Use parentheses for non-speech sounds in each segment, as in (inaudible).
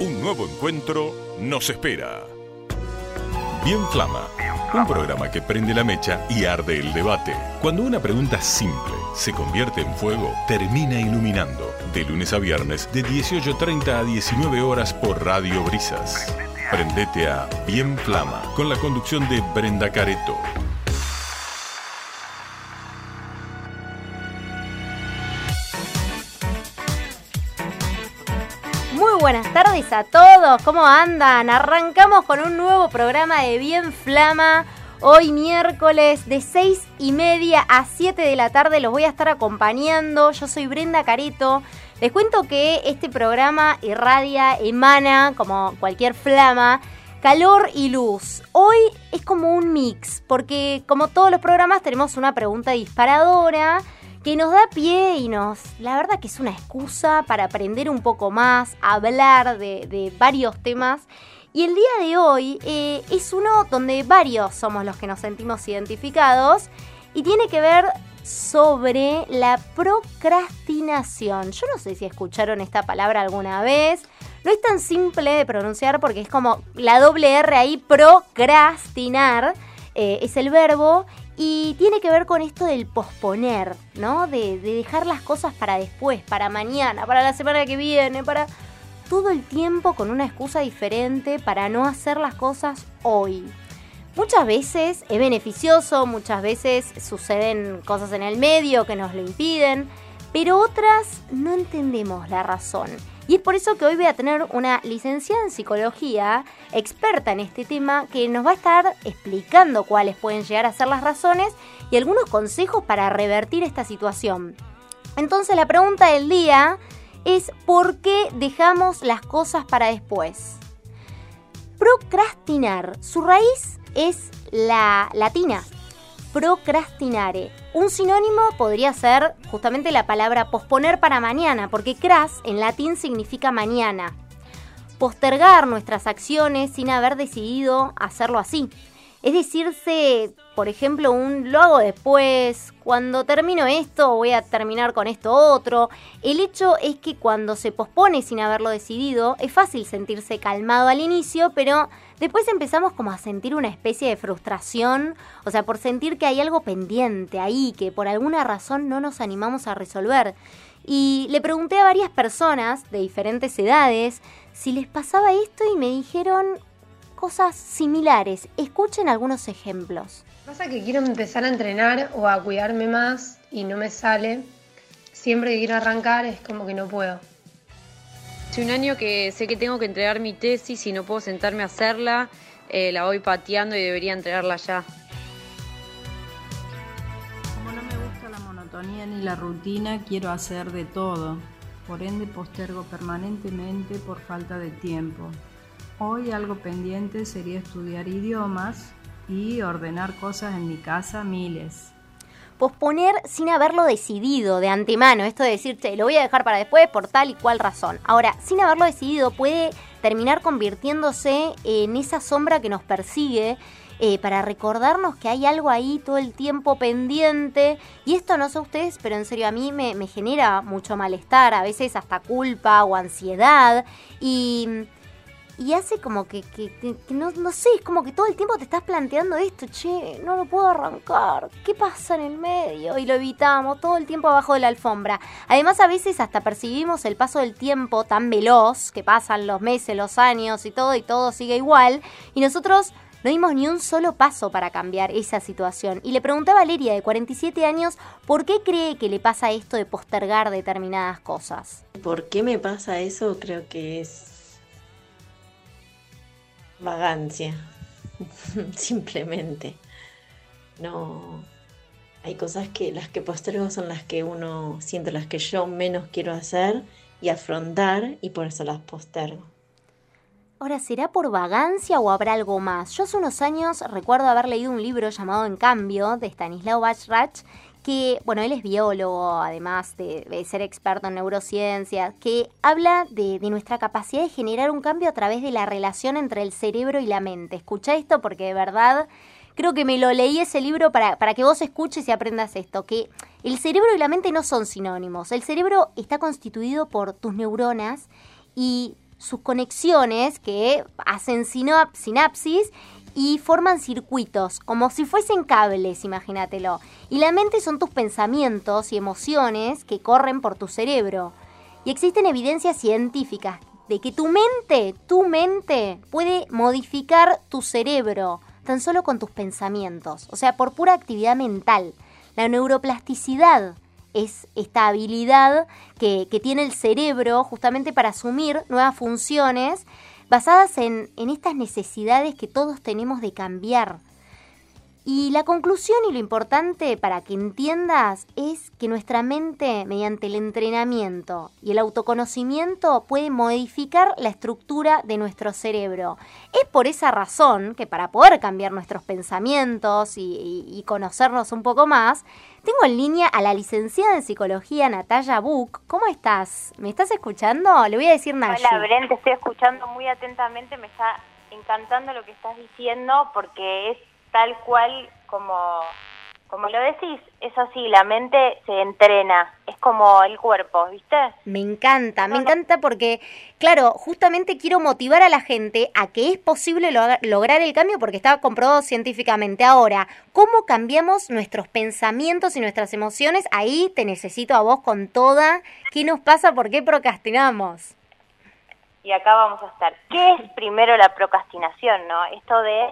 Un nuevo encuentro nos espera. Bien Flama, un programa que prende la mecha y arde el debate. Cuando una pregunta simple se convierte en fuego, termina iluminando. De lunes a viernes, de 18.30 a 19 horas por Radio Brisas. Prendete a Bien Flama, con la conducción de Brenda Careto. Buenas tardes a todos, ¿cómo andan? Arrancamos con un nuevo programa de Bien Flama. Hoy miércoles de 6 y media a 7 de la tarde los voy a estar acompañando. Yo soy Brenda Careto. Les cuento que este programa irradia, emana, como cualquier flama, calor y luz. Hoy es como un mix, porque como todos los programas tenemos una pregunta disparadora que nos da pie y nos, la verdad que es una excusa para aprender un poco más, hablar de, de varios temas. Y el día de hoy eh, es uno donde varios somos los que nos sentimos identificados y tiene que ver sobre la procrastinación. Yo no sé si escucharon esta palabra alguna vez. No es tan simple de pronunciar porque es como la doble R ahí, procrastinar, eh, es el verbo. Y tiene que ver con esto del posponer, ¿no? De, de dejar las cosas para después, para mañana, para la semana que viene, para todo el tiempo con una excusa diferente para no hacer las cosas hoy. Muchas veces es beneficioso, muchas veces suceden cosas en el medio que nos lo impiden, pero otras no entendemos la razón. Y es por eso que hoy voy a tener una licenciada en psicología, experta en este tema, que nos va a estar explicando cuáles pueden llegar a ser las razones y algunos consejos para revertir esta situación. Entonces la pregunta del día es ¿por qué dejamos las cosas para después? Procrastinar, su raíz es la latina, procrastinare. Un sinónimo podría ser justamente la palabra posponer para mañana, porque cras en latín significa mañana. Postergar nuestras acciones sin haber decidido hacerlo así. Es decirse, por ejemplo, un lo hago después, cuando termino esto voy a terminar con esto otro. El hecho es que cuando se pospone sin haberlo decidido, es fácil sentirse calmado al inicio, pero después empezamos como a sentir una especie de frustración, o sea, por sentir que hay algo pendiente ahí, que por alguna razón no nos animamos a resolver. Y le pregunté a varias personas de diferentes edades si les pasaba esto y me dijeron cosas similares. Escuchen algunos ejemplos. Pasa que quiero empezar a entrenar o a cuidarme más y no me sale. Siempre que quiero arrancar es como que no puedo. Hace un año que sé que tengo que entregar mi tesis y no puedo sentarme a hacerla, eh, la voy pateando y debería entregarla ya. Como no me gusta la monotonía ni la rutina, quiero hacer de todo. Por ende postergo permanentemente por falta de tiempo. Hoy algo pendiente sería estudiar idiomas y ordenar cosas en mi casa miles. Posponer sin haberlo decidido de antemano, esto de decirte lo voy a dejar para después por tal y cual razón. Ahora, sin haberlo decidido puede terminar convirtiéndose en esa sombra que nos persigue eh, para recordarnos que hay algo ahí todo el tiempo pendiente. Y esto no sé ustedes, pero en serio a mí me genera mucho malestar, a veces hasta culpa o ansiedad. Y y hace como que, no, no, sé, es como que todo el tiempo te estás planteando esto, che, no lo puedo arrancar, ¿qué pasa en el medio? Y lo evitamos todo el tiempo abajo de la alfombra. Además a veces hasta percibimos el paso del tiempo tan veloz, que pasan los meses, los años y todo, y todo sigue igual, y nosotros no dimos ni un solo paso para cambiar esa situación. Y le pregunté a Valeria, de 47 años, ¿por qué cree que le pasa esto de postergar determinadas cosas? ¿Por qué me pasa eso? Creo que es vagancia, (laughs) simplemente. No, hay cosas que las que postergo son las que uno siente, las que yo menos quiero hacer y afrontar y por eso las postergo. Ahora, ¿será por vagancia o habrá algo más? Yo hace unos años recuerdo haber leído un libro llamado En Cambio de Stanislao Bachrach que, bueno, él es biólogo, además de, ser experto en neurociencia, que habla de, de, nuestra capacidad de generar un cambio a través de la relación entre el cerebro y la mente. Escucha esto porque de verdad creo que me lo leí ese libro para, para que vos escuches y aprendas esto, que el cerebro y la mente no son sinónimos. El cerebro está constituido por tus neuronas y sus conexiones que hacen sinapsis y forman circuitos, como si fuesen cables, imagínatelo. Y la mente son tus pensamientos y emociones que corren por tu cerebro. Y existen evidencias científicas de que tu mente, tu mente puede modificar tu cerebro tan solo con tus pensamientos, o sea, por pura actividad mental. La neuroplasticidad es esta habilidad que, que tiene el cerebro justamente para asumir nuevas funciones basadas en, estas necesidades que todos tenemos de cambiar. Y la conclusión y lo importante para que entiendas es que nuestra mente, mediante el entrenamiento y el autoconocimiento, puede modificar la estructura de nuestro cerebro. Es por esa razón que para poder cambiar nuestros pensamientos y, conocernos un poco más, tengo en línea a la licenciada en psicología Natalia Buch. ¿Cómo estás? ¿Me estás escuchando? Le voy a decir nada. Hola, Bren, te estoy escuchando muy atentamente. Me está encantando lo que estás diciendo porque es tal cual como, como lo decís, es así, la mente se entrena, es como el cuerpo, ¿viste? Me encanta, me encanta porque, claro, justamente quiero motivar a la gente a que es posible lograr el cambio porque está comprobado científicamente. Ahora, ¿cómo cambiamos nuestros pensamientos y nuestras emociones? Ahí te necesito a vos con toda. ¿Qué nos pasa? ¿Por qué procrastinamos? Y acá vamos a estar. ¿Qué es primero la procrastinación, no? Esto de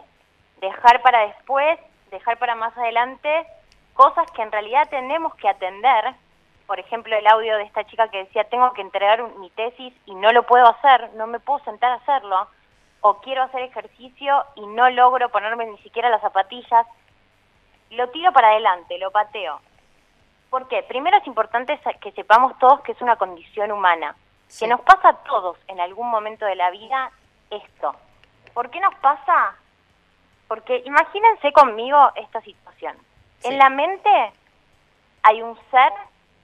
dejar para después, dejar para más adelante cosas que en realidad tenemos que atender. Por ejemplo, el audio de esta chica que decía, tengo que entregar mi tesis y no lo puedo hacer, no me puedo sentar a hacerlo. O quiero hacer ejercicio y no logro ponerme ni siquiera las zapatillas. Lo tiro para adelante, lo pateo. ¿Por qué? Primero es importante que sepamos todos que es una condición humana, que nos pasa a todos en algún momento de la vida esto. ¿Por qué nos pasa? Porque imagínense conmigo esta situación. En la mente hay un ser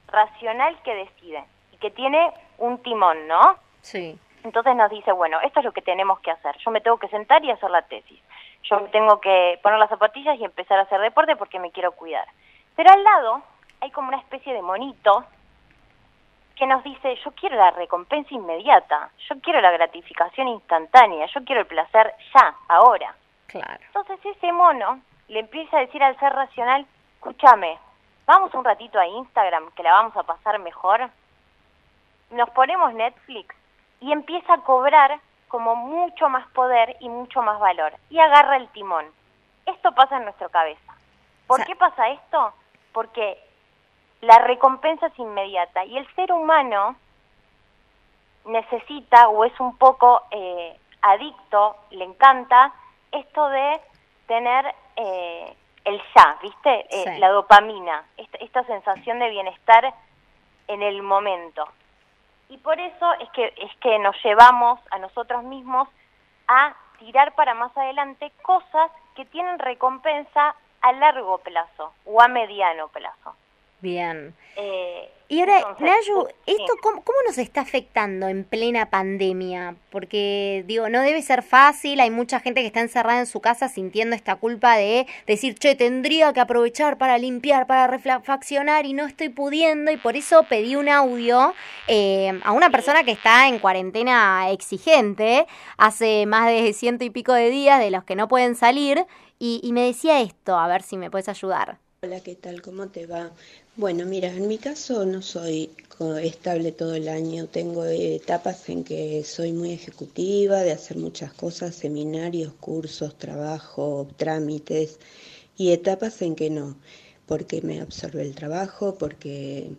racional que decide y que tiene un timón, ¿no? Sí. Entonces nos dice, bueno, esto es lo que tenemos que hacer. Yo me tengo que sentar y hacer la tesis. Yo me tengo que poner las zapatillas y empezar a hacer deporte porque me quiero cuidar. Pero al lado hay como una especie de monito que nos dice, yo quiero la recompensa inmediata, yo quiero la gratificación instantánea, yo quiero el placer ya, ahora. Entonces ese mono le empieza a decir al ser racional, escúchame, vamos un ratito a Instagram que la vamos a pasar mejor. Nos ponemos Netflix y empieza a cobrar como mucho más poder y mucho más valor y agarra el timón. Esto pasa en nuestra cabeza. ¿Por qué pasa esto? Porque la recompensa es inmediata y el ser humano necesita o es un poco eh, adicto, le encanta esto de tener eh, el ya, ¿viste? Eh, la dopamina, esta, sensación de bienestar en el momento. Y por eso es que, es que nos llevamos a nosotros mismos a tirar para más adelante cosas que tienen recompensa a largo plazo o a mediano plazo. Bien. Eh, y ahora, Nayu, ¿esto cómo, nos está afectando en plena pandemia? Porque, digo, no debe ser fácil, hay mucha gente que está encerrada en su casa sintiendo esta culpa de decir, che, tendría que aprovechar para limpiar, para refaccionar y no estoy pudiendo, y por eso pedí un audio eh, a una persona que está en cuarentena exigente, hace más de ciento y pico de días de los que no pueden salir, y, y me decía esto, a ver si me puedes ayudar. Hola, ¿qué tal? ¿Cómo te va? Bueno, mira, en mi caso no soy estable todo el año. Tengo etapas en que soy muy ejecutiva, de hacer muchas cosas, seminarios, cursos, trabajo, trámites, y etapas en que no, porque me absorbe el trabajo, porque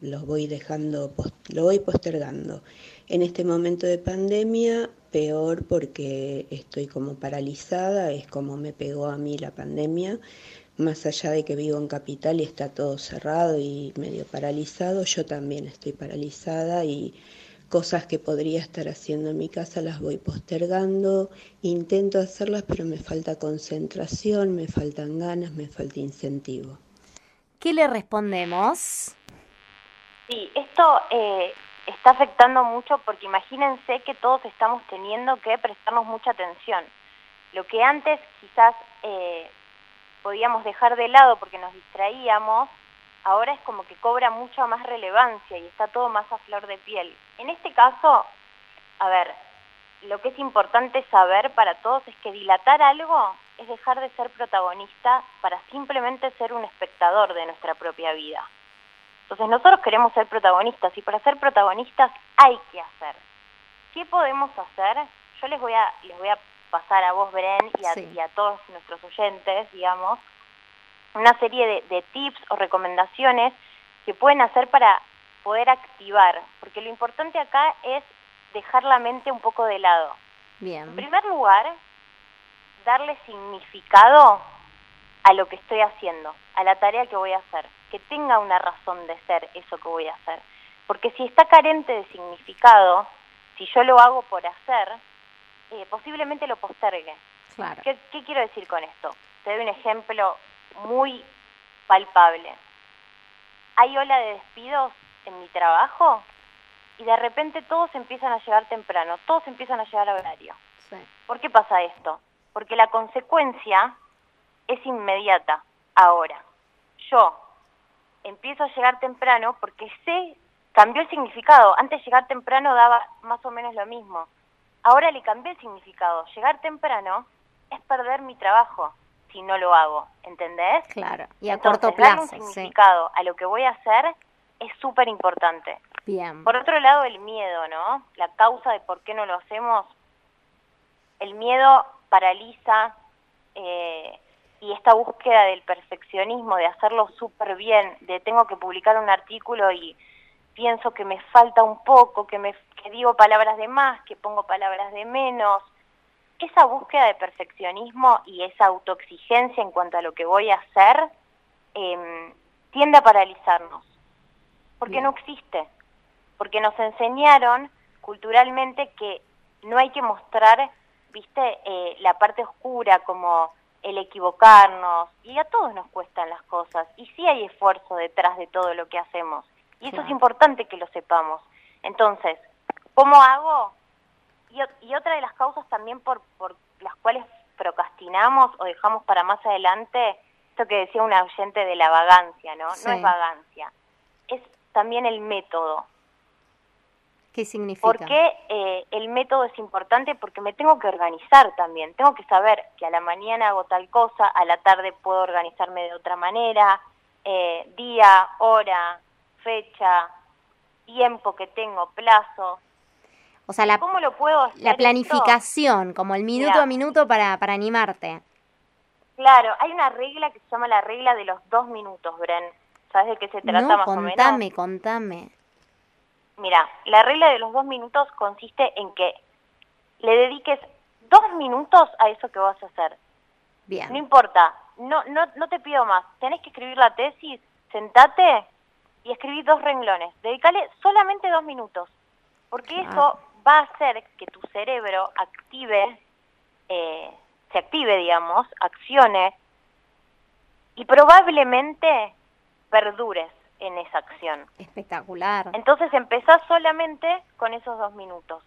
los voy dejando, lo voy postergando. En este momento de pandemia, peor porque estoy como paralizada, es como me pegó a mí la pandemia más allá de que vivo en capital y está todo cerrado y medio paralizado, yo también estoy paralizada y cosas que podría estar haciendo en mi casa las voy postergando, intento hacerlas pero me falta concentración, me faltan ganas, me falta incentivo. ¿Qué le respondemos? Sí, esto eh, está afectando mucho porque imagínense que todos estamos teniendo que prestarnos mucha atención. Lo que antes quizás... Eh, podíamos dejar de lado porque nos distraíamos, ahora es como que cobra mucha más relevancia y está todo más a flor de piel. En este caso, a ver, lo que es importante saber para todos es que dilatar algo es dejar de ser protagonista para simplemente ser un espectador de nuestra propia vida. Entonces nosotros queremos ser protagonistas y para ser protagonistas hay que hacer. ¿Qué podemos hacer? Yo les voy a, les voy a pasar a vos, Bren, y a, Sí. y a todos nuestros oyentes, digamos, una serie de, de tips o recomendaciones que pueden hacer para poder activar, porque lo importante acá es dejar la mente un poco de lado. En Bien. primer lugar, darle significado a lo que estoy haciendo, a la tarea que voy a hacer, que tenga una razón de ser eso que voy a hacer. Porque si está carente de significado, si yo lo hago por hacer, eh, posiblemente lo postergue. Claro. ¿Qué, qué quiero decir con esto? Te doy un ejemplo muy palpable. Hay ola de despidos en mi trabajo y de repente todos empiezan a llegar temprano, todos empiezan a llegar a horario. Sí. ¿Por qué pasa esto? Porque la consecuencia es inmediata, ahora. Yo empiezo a llegar temprano porque sé, cambió el significado. Antes llegar temprano daba más o menos lo mismo. Ahora le cambié el significado. Llegar temprano es perder mi trabajo si no lo hago, ¿entendés? Claro. Y a Entonces, corto darle un plazo, sí. significado a lo que voy a hacer es súper importante. Bien. Por otro lado, el miedo, ¿no? La causa de por qué no lo hacemos. El miedo paraliza eh, y esta búsqueda del perfeccionismo, de hacerlo súper bien, de tengo que publicar un artículo y pienso que me falta un poco, que, me, que digo palabras de más, que pongo palabras de menos. Esa búsqueda de perfeccionismo y esa autoexigencia en cuanto a lo que voy a hacer em, tiende a paralizarnos, porque Bien. no existe porque nos enseñaron culturalmente que no hay que mostrar, viste, eh, la parte oscura como el equivocarnos, y a todos nos cuestan las cosas, y sí hay esfuerzo detrás de todo lo que hacemos, y eso Claro. es importante que lo sepamos. Entonces, ¿cómo hago? Y, otra de las causas también por, por las cuales procrastinamos o dejamos para más adelante, esto que decía una oyente de la vagancia, ¿no? Sí. No es vagancia, es también el método. ¿Qué significa? ¿Por qué eh, el método es importante? Porque me tengo que organizar también. Tengo que saber que a la mañana hago tal cosa, a la tarde puedo organizarme de otra manera, eh, día, hora, fecha, tiempo que tengo, plazo. O sea, la, ¿Cómo lo puedo hacer? la esto? planificación, como el minuto a minuto para, para animarte. Claro, hay una regla que se llama la regla de los dos minutos, Bren. ¿Sabes de qué se trata No, más o menos? contame, contame. Mira, la regla de los dos minutos consiste en que le dediques dos minutos a eso que vas a hacer. No Bien. importa, no, no, no te pido más. Tenés que escribir la tesis, sentate y escribí dos renglones. Dedicale solamente dos minutos, porque eso va a hacer que tu cerebro active, eh, se active, digamos, accione y probablemente perdures en esa acción. Espectacular. Entonces empezás solamente con esos dos minutos.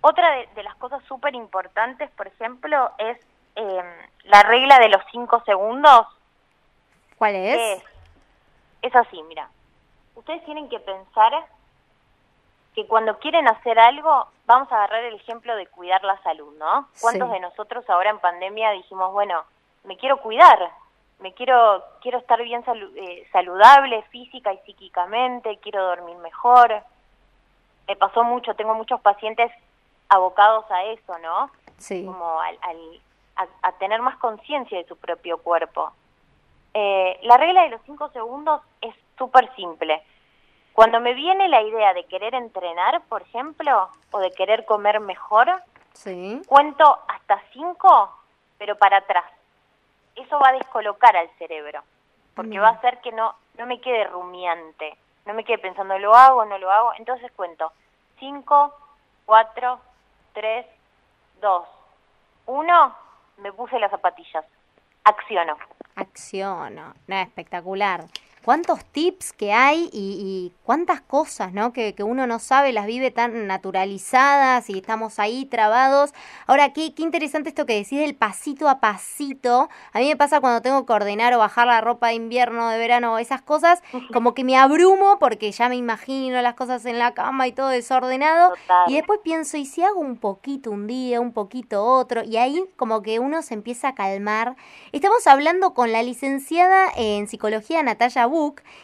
Otra de, de las cosas súper importantes, por ejemplo, es eh, la regla de los cinco segundos. ¿Cuál es? Es, es así, mira. Ustedes tienen que pensar que cuando quieren hacer algo, vamos a agarrar el ejemplo de cuidar la salud, ¿no? ¿Cuántos Sí. de nosotros ahora en pandemia dijimos, bueno, me quiero cuidar, me quiero quiero estar bien salu- eh, saludable física y psíquicamente, quiero dormir mejor? Me pasó mucho, tengo muchos pacientes abocados a eso, ¿no? Sí. como al, al- a, a tener más conciencia de su propio cuerpo. Eh, la regla de los cinco segundos es súper simple. Cuando me viene la idea de querer entrenar, por ejemplo, o de querer comer mejor, Sí. cuento hasta cinco, pero para atrás. Eso va a descolocar al cerebro, porque va a hacer que no, no me quede rumiante, no me quede pensando, lo hago, no lo hago. Entonces cuento cinco, cuatro, tres, dos, uno, me puse las zapatillas, acciono. Acciono. No, espectacular. Cuántos tips que hay y, cuántas cosas, ¿no? Que, que, uno no sabe, las vive tan naturalizadas y estamos ahí trabados. Ahora, qué, qué interesante esto que decís del pasito a pasito. A mí me pasa cuando tengo que ordenar o bajar la ropa de invierno, de verano, esas cosas, (laughs) como que me abrumo porque ya me imagino las cosas en la cama y todo desordenado. Y después pienso, ¿y si hago un poquito un día, un poquito otro? Y ahí como que uno se empieza a calmar. Estamos hablando con la licenciada en psicología Natalia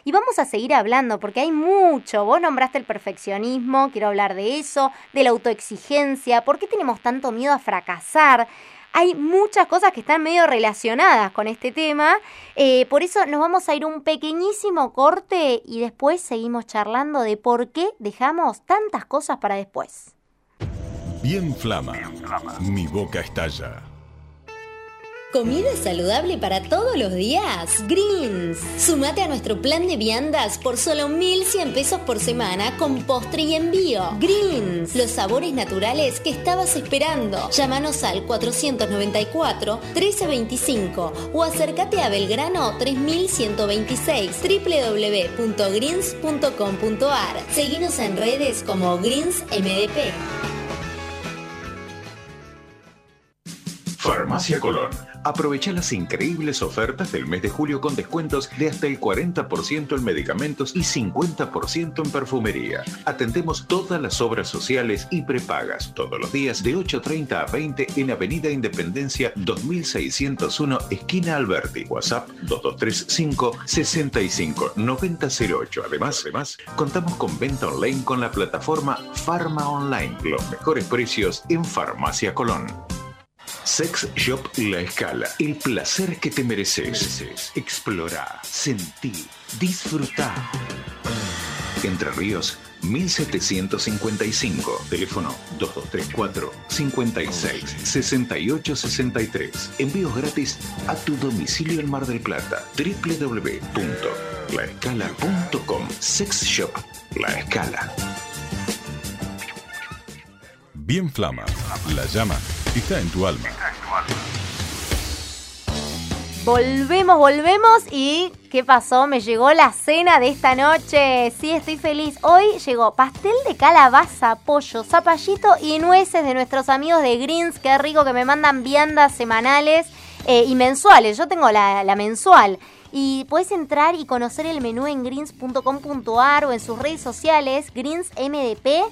y vamos a seguir hablando porque hay mucho. Vos nombraste el perfeccionismo, quiero hablar de eso, de la autoexigencia, ¿por qué tenemos tanto miedo a fracasar? Hay muchas cosas que están medio relacionadas con este tema, eh, por eso nos vamos a ir un pequeñísimo corte y después seguimos charlando de por qué dejamos tantas cosas para después. Bien flama, mi boca estalla. Comida saludable para todos los días. Greens. Sumate a nuestro plan de viandas por solo 1.100 pesos por semana con postre y envío. Greens. Los sabores naturales que estabas esperando. Llámanos al 494-1325 o acércate a Belgrano 3126 www.greens.com.ar. Seguinos en redes como Greens MDP. Farmacia Colón Aprovecha las increíbles ofertas del mes de julio con descuentos de hasta el 40% en medicamentos y 50% en perfumería. Atendemos todas las obras sociales y prepagas todos los días de 8.30 a 20 en Avenida Independencia 2601, esquina Alberti. WhatsApp 2235 65 9008. Además, además, contamos con venta online con la plataforma Pharma Online. Los mejores precios en Farmacia Colón. Sex Shop La Escala. El placer que te mereces. Explora, sentir, disfrutar. Entre Ríos 1755. Teléfono 2234 56 68 63. Envíos gratis a tu domicilio en Mar del Plata. www.laescala.com. Sex Shop La Escala. Bien Flama. La llama está en tu alma. Volvemos, volvemos y ¿qué pasó? Me llegó la cena de esta noche. Sí, estoy feliz. Hoy llegó pastel de calabaza, pollo, zapallito y nueces de nuestros amigos de Greens. Qué rico que me mandan viandas semanales eh, y mensuales. Yo tengo la, la mensual. Y puedes entrar y conocer el menú en greens.com.ar o en sus redes sociales, Greens MDP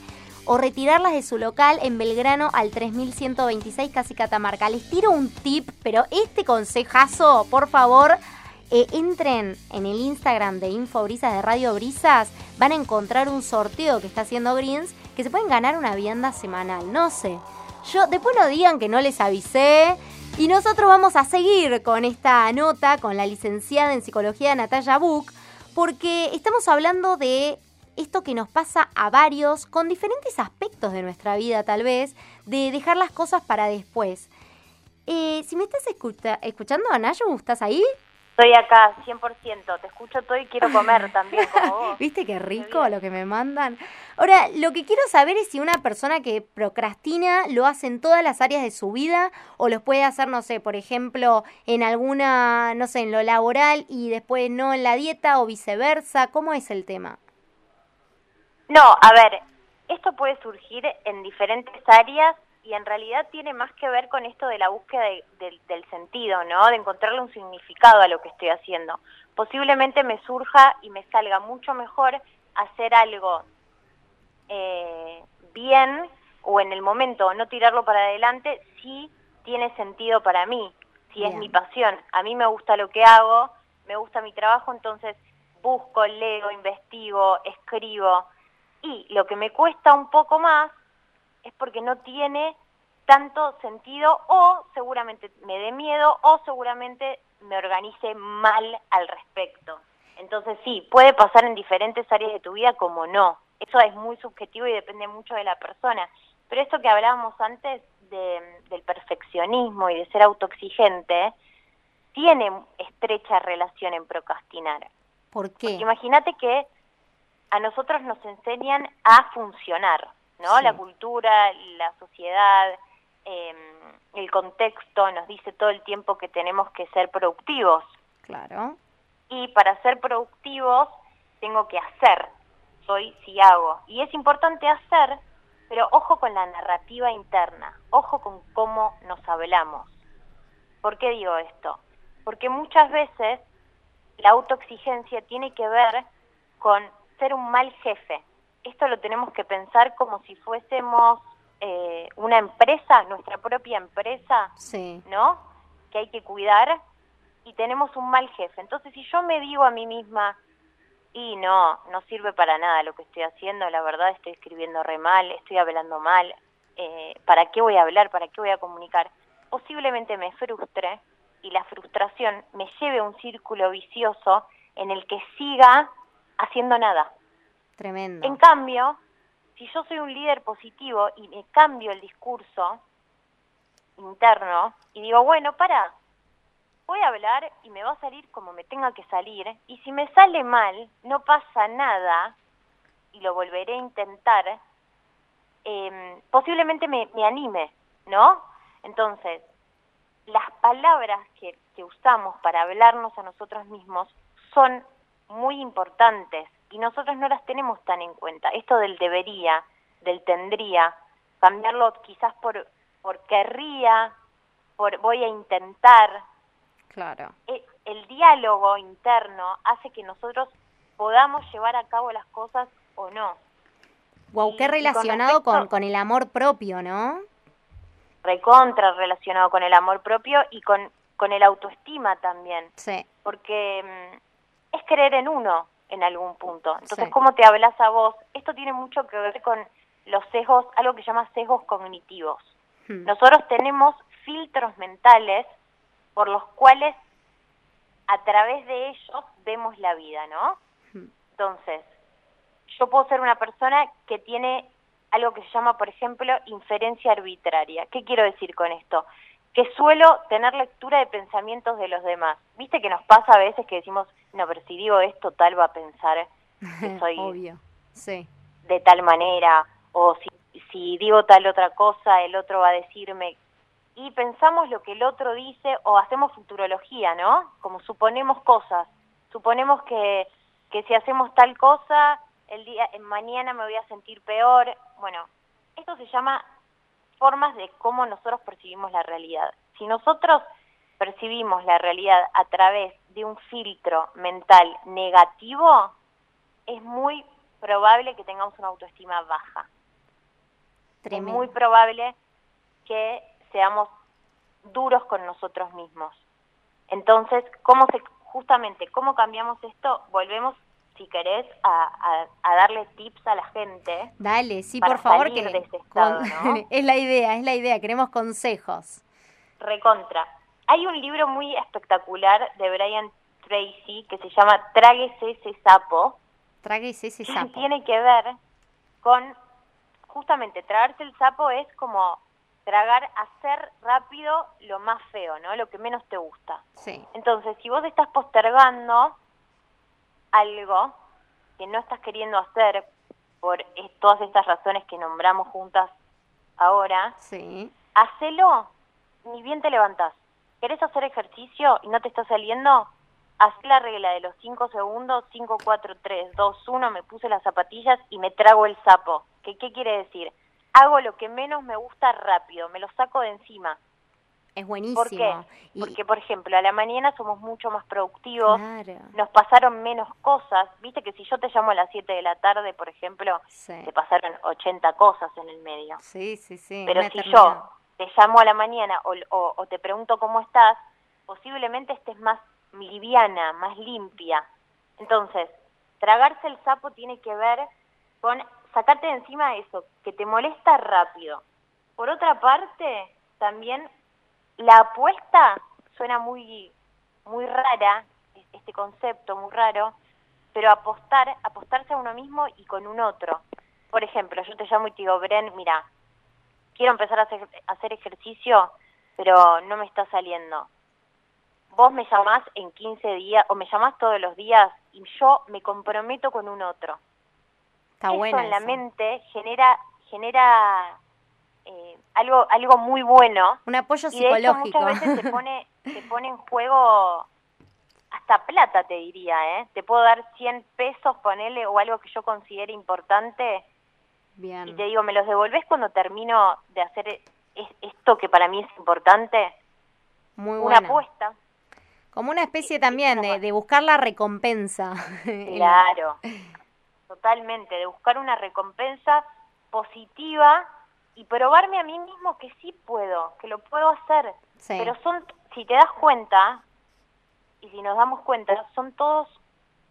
o retirarlas de su local en Belgrano al 3126 casi Catamarca. Les tiro un tip, pero este consejazo, por favor, eh, entren en el Instagram de Infobrisas de Radio Brisas, van a encontrar un sorteo que está haciendo Greens que se pueden ganar una vianda semanal, no sé. Yo, después no digan que no les avisé. Y nosotros vamos a seguir con esta nota con la licenciada en psicología Natalia Buch, porque estamos hablando de esto que nos pasa a varios con diferentes aspectos de nuestra vida tal vez, de dejar las cosas para después. Eh, si me estás escuchando, Anayo, ¿estás ahí? Estoy acá, 100%. Te escucho todo y quiero comer también, como (laughs) vos. ¿Viste qué rico lo que me mandan? Ahora, lo que quiero saber es si una persona que procrastina lo hace en todas las áreas de su vida o los puede hacer, no sé, por ejemplo, en alguna, no sé, en lo laboral y después no en la dieta o viceversa. ¿Cómo es el tema? No, a ver, esto puede surgir en diferentes áreas y en realidad tiene más que ver con esto de la búsqueda del sentido, ¿no? De encontrarle un significado a lo que estoy haciendo. Posiblemente me surja y me salga mucho mejor hacer algo eh, bien o en el momento no tirarlo para adelante si tiene sentido para mí, si es mi pasión. A mí me gusta lo que hago, me gusta mi trabajo, entonces busco, leo, investigo, escribo y lo que me cuesta un poco más es porque no tiene tanto sentido o seguramente me dé miedo o seguramente me organice mal al respecto. Entonces sí, puede pasar en diferentes áreas de tu vida como no. Eso es muy subjetivo y depende mucho de la persona. Pero esto que hablábamos antes del perfeccionismo y de ser autoexigente, tiene estrecha relación en procrastinar. ¿Por qué? imagínate que a nosotros nos enseñan a funcionar, ¿no? La cultura, la sociedad, em, el contexto nos dice todo el tiempo que tenemos que ser productivos. Claro. Y para ser productivos tengo que hacer, soy si hago. Y es importante hacer, pero ojo con la narrativa interna, ojo con cómo nos hablamos. ¿Por qué digo esto? Porque muchas veces la autoexigencia tiene que ver con ser un mal jefe. Esto lo tenemos que pensar como si fuésemos eh, una empresa, nuestra propia empresa, Sí. ¿no? Que hay que cuidar y tenemos un mal jefe. Entonces, si yo me digo a mí misma, y no, no sirve para nada lo que estoy haciendo, la verdad estoy escribiendo re mal, estoy hablando mal, eh, ¿para qué voy a hablar? ¿Para qué voy a comunicar? Posiblemente me frustre y la frustración me lleve a un círculo vicioso en el que siga haciendo nada. Tremendo. En cambio, si yo soy un líder positivo y me cambio el discurso interno y digo, bueno, para, voy a hablar y me va a salir como me tenga que salir, y si me sale mal, no pasa nada, y lo volveré a intentar, eh, posiblemente me, me anime, ¿no? Entonces, las palabras que, que usamos para hablarnos a nosotros mismos son muy importantes y nosotros no las tenemos tan en cuenta. Esto del debería, del tendría, cambiarlo quizás por, por querría, por voy a intentar. Claro. E- El diálogo interno hace que nosotros podamos llevar a cabo las cosas o no. Wow, Y- qué con relacionado con, respecto- con el amor propio, ¿no? Recontra relacionado con el amor propio y con, con el autoestima también. Sí. porque mm, es creer en uno en algún punto. Entonces, Sí. ¿cómo te hablas a vos? Esto tiene mucho que ver con los sesgos, algo que se llama sesgos cognitivos. Hmm. Nosotros tenemos filtros mentales por los cuales a través de ellos vemos la vida, ¿no? Hmm. Entonces, yo puedo ser una persona que tiene algo que se llama, por ejemplo, inferencia arbitraria. ¿Qué quiero decir con esto? Que suelo tener lectura de pensamientos de los demás. ¿Viste que nos pasa a veces que decimos, no, pero si digo esto, tal va a pensar que (laughs) soy Obvio. Sí. de tal manera, o si, si digo tal otra cosa, el otro va a decirme, y pensamos lo que el otro dice, o hacemos futurología, ¿no? Como suponemos cosas, suponemos que, que si hacemos tal cosa, el día, mañana me voy a sentir peor, bueno, esto se llama formas de cómo nosotros percibimos la realidad. Si nosotros percibimos la realidad a través de un filtro mental negativo, es muy probable que tengamos una autoestima baja. Tremendo. Es muy probable que seamos duros con nosotros mismos. Entonces, ¿cómo se, justamente, cómo cambiamos esto? Volvemos, si querés, a, a- a darle tips a la gente. Dale, sí, por favor, que de ese estado, ¿no? (laughs) es la idea, es la idea, queremos consejos. Recontra. Hay un libro muy espectacular de Brian Tracy que se llama Tráguese ese sapo, Tráguese ese que sapo. tiene que ver con, justamente, tragarse el sapo es como tragar, hacer rápido lo más feo, ¿no? Lo que menos te gusta. Sí. Entonces, si vos estás postergando algo que no estás queriendo hacer por todas estas razones que nombramos juntas ahora, Sí. hacelo ni bien te levantás. ¿Querés hacer ejercicio y no te está saliendo? Haz la regla de los 5 segundos, 5, 4, 3, 2, 1, me puse las zapatillas y me trago el sapo. ¿Qué, ¿Qué quiere decir? Hago lo que menos me gusta rápido, me lo saco de encima. Es buenísimo. ¿Por qué? Y- Porque, por ejemplo, a la mañana somos mucho más productivos, Claro. nos pasaron menos cosas. Viste que si yo te llamo a las 7 de la tarde, por ejemplo, Sí. te pasaron 80 cosas en el medio. Sí, sí, sí. Pero si yo te llamo a la mañana o, o- o te pregunto cómo estás, posiblemente estés más liviana, más limpia. Entonces, tragarse el sapo tiene que ver con sacarte de encima eso, que te molesta rápido. Por otra parte, también la apuesta suena muy, muy rara, este concepto muy raro, pero apostar, apostarse a uno mismo y con un otro. Por ejemplo, yo te llamo y te digo, Bren, mira, quiero empezar a hacer, a hacer ejercicio, pero no me está saliendo. Vos me llamás en 15 días, o me llamás todos los días, y yo me comprometo con un otro. Está Eso bueno en la eso. mente genera, genera eh, algo, algo muy bueno. Un apoyo Y de hecho muchas veces se (laughs) pone, se pone en juego hasta hasta plata te diría, ¿eh? Te puedo dar 100 pesos, ponele, o algo que yo considere importante. Bien. Y te digo, ¿me los devolvés cuando termino de hacer esto que para mí es importante? Muy Una apuesta. Como una especie también de, de, buscar la recompensa. (laughs) Claro, (laughs) totalmente, de buscar una recompensa positiva y probarme a mí mismo que sí puedo, que lo puedo hacer. Pero son, si te das cuenta, y si nos damos cuenta, son todos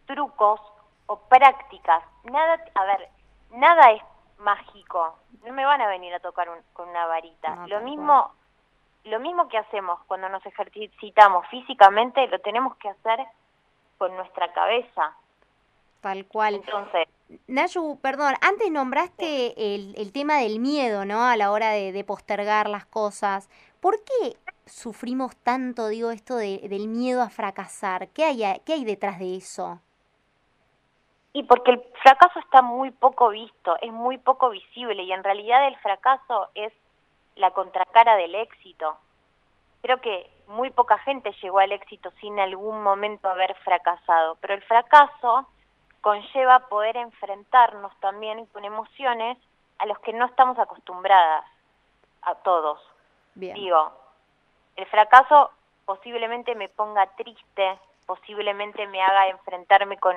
trucos o prácticas. Nada, a ver, nada es mágico. No me van a venir a tocar con una varita. lo mismo, lo mismo que hacemos cuando nos ejercitamos físicamente, lo tenemos que hacer con nuestra cabeza. Tal cual. Entonces, Nayu, perdón, antes nombraste el, el, tema del miedo, ¿no? A la hora de, de, postergar las cosas. ¿Por qué sufrimos tanto, digo, esto de, del miedo a fracasar? ¿Qué hay, ¿Qué hay detrás de eso? Y porque el fracaso está muy poco visto, es muy poco visible y en realidad el fracaso es la contracara del éxito. Creo que muy poca gente llegó al éxito sin algún momento haber fracasado, pero el fracaso conlleva poder enfrentarnos también con emociones a los que no estamos acostumbradas, a todos. Digo, el fracaso posiblemente me ponga triste, posiblemente me haga enfrentarme con,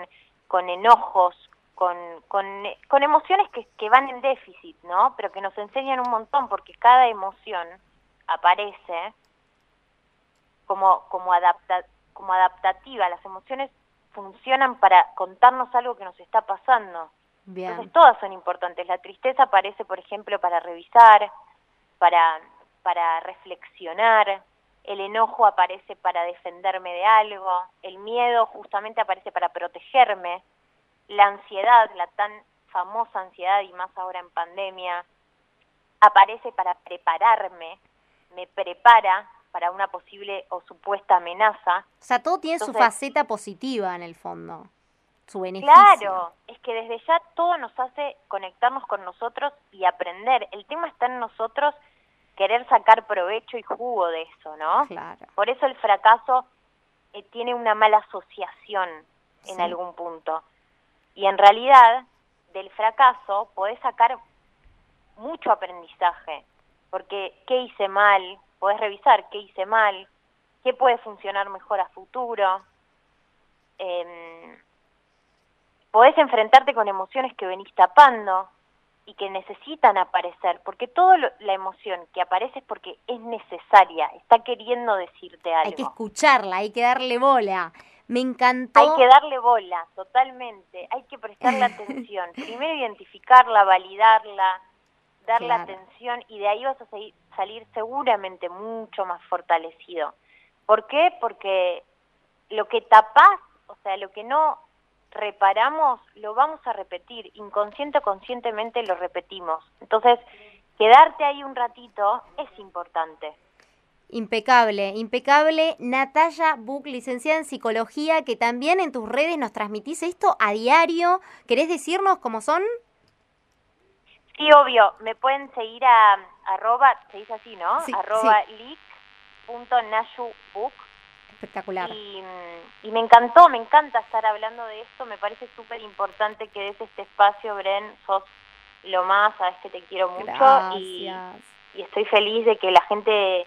con enojos, con, con, con emociones que, que van en déficit, ¿no? Pero que nos enseñan un montón porque cada emoción aparece como, como, adapta, como adaptativa. Las emociones funcionan para contarnos algo que nos está pasando. Entonces todas son importantes. La tristeza aparece, por ejemplo, para revisar, para, para reflexionar, el enojo aparece para defenderme de algo, el miedo justamente aparece para protegerme, la ansiedad, la tan famosa ansiedad y más ahora en pandemia, aparece para prepararme, me prepara para una posible o supuesta amenaza. O sea, todo tiene su faceta positiva en el fondo, su beneficio. Claro, es que desde ya todo nos hace conectarnos con nosotros y aprender. El tema está en nosotros querer sacar provecho y jugo de eso, ¿no? Claro. Por eso el fracaso eh, tiene una mala asociación en algún punto. Y en realidad, del fracaso podés sacar mucho aprendizaje, porque ¿qué hice mal? podés revisar qué hice mal, qué puede funcionar mejor a futuro. Eh, podés enfrentarte con emociones que venís tapando y que necesitan aparecer, porque toda la emoción que aparece es porque es necesaria, está queriendo decirte algo. Hay que escucharla, hay que darle bola. Me encantó. Hay que darle bola, totalmente. Hay que prestarle (laughs) atención. Primero identificarla, validarla, darle atención y de ahí vas a salir seguramente mucho más fortalecido. ¿Por qué? Porque lo que tapás, o sea, lo que no reparamos, lo vamos a repetir, inconsciente o conscientemente lo repetimos. Entonces, quedarte ahí un ratito es importante. Impecable, impecable. Natalia Buc, licenciada en psicología, que también en tus redes nos transmitís esto a diario. ¿Querés decirnos cómo son? Sí, obvio. Me pueden seguir a arroba, se dice así, ¿no? arroba leak.nayubook. Espectacular. Y, y, me encantó, me encanta estar hablando de esto. Me parece súper importante que des este espacio, Bren. Sos lo más, sabes que te quiero mucho. Y, y estoy feliz de que la gente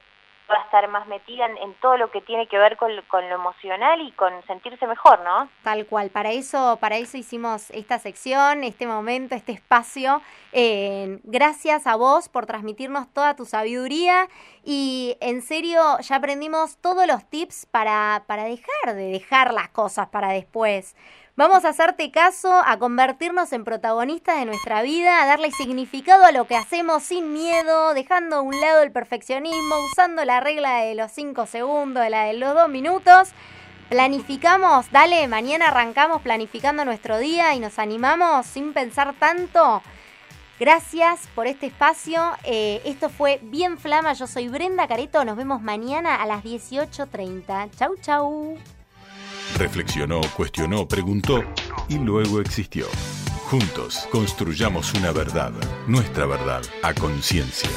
va a estar más metida en, todo lo que tiene que ver con, con, lo emocional y con sentirse mejor, ¿no? Tal cual, para eso, para eso hicimos esta sección, este momento, este espacio. Eh, gracias a vos por transmitirnos toda tu sabiduría y en serio ya aprendimos todos los tips para, para dejar de dejar las cosas para después Vamos a hacerte caso, a convertirnos en protagonistas de nuestra vida, a darle significado a lo que hacemos sin miedo, dejando a un lado el perfeccionismo, usando la regla de los 5 segundos, la de los 2 minutos. Planificamos, dale, mañana arrancamos planificando nuestro día y nos animamos sin pensar tanto. Gracias por este espacio. Eh, esto fue Bien Flama. Yo soy Brenda Careto. Nos vemos mañana a las 18.30. Chau, chau. Reflexionó, cuestionó, preguntó y luego existió. Juntos construyamos una verdad, nuestra verdad, a conciencia.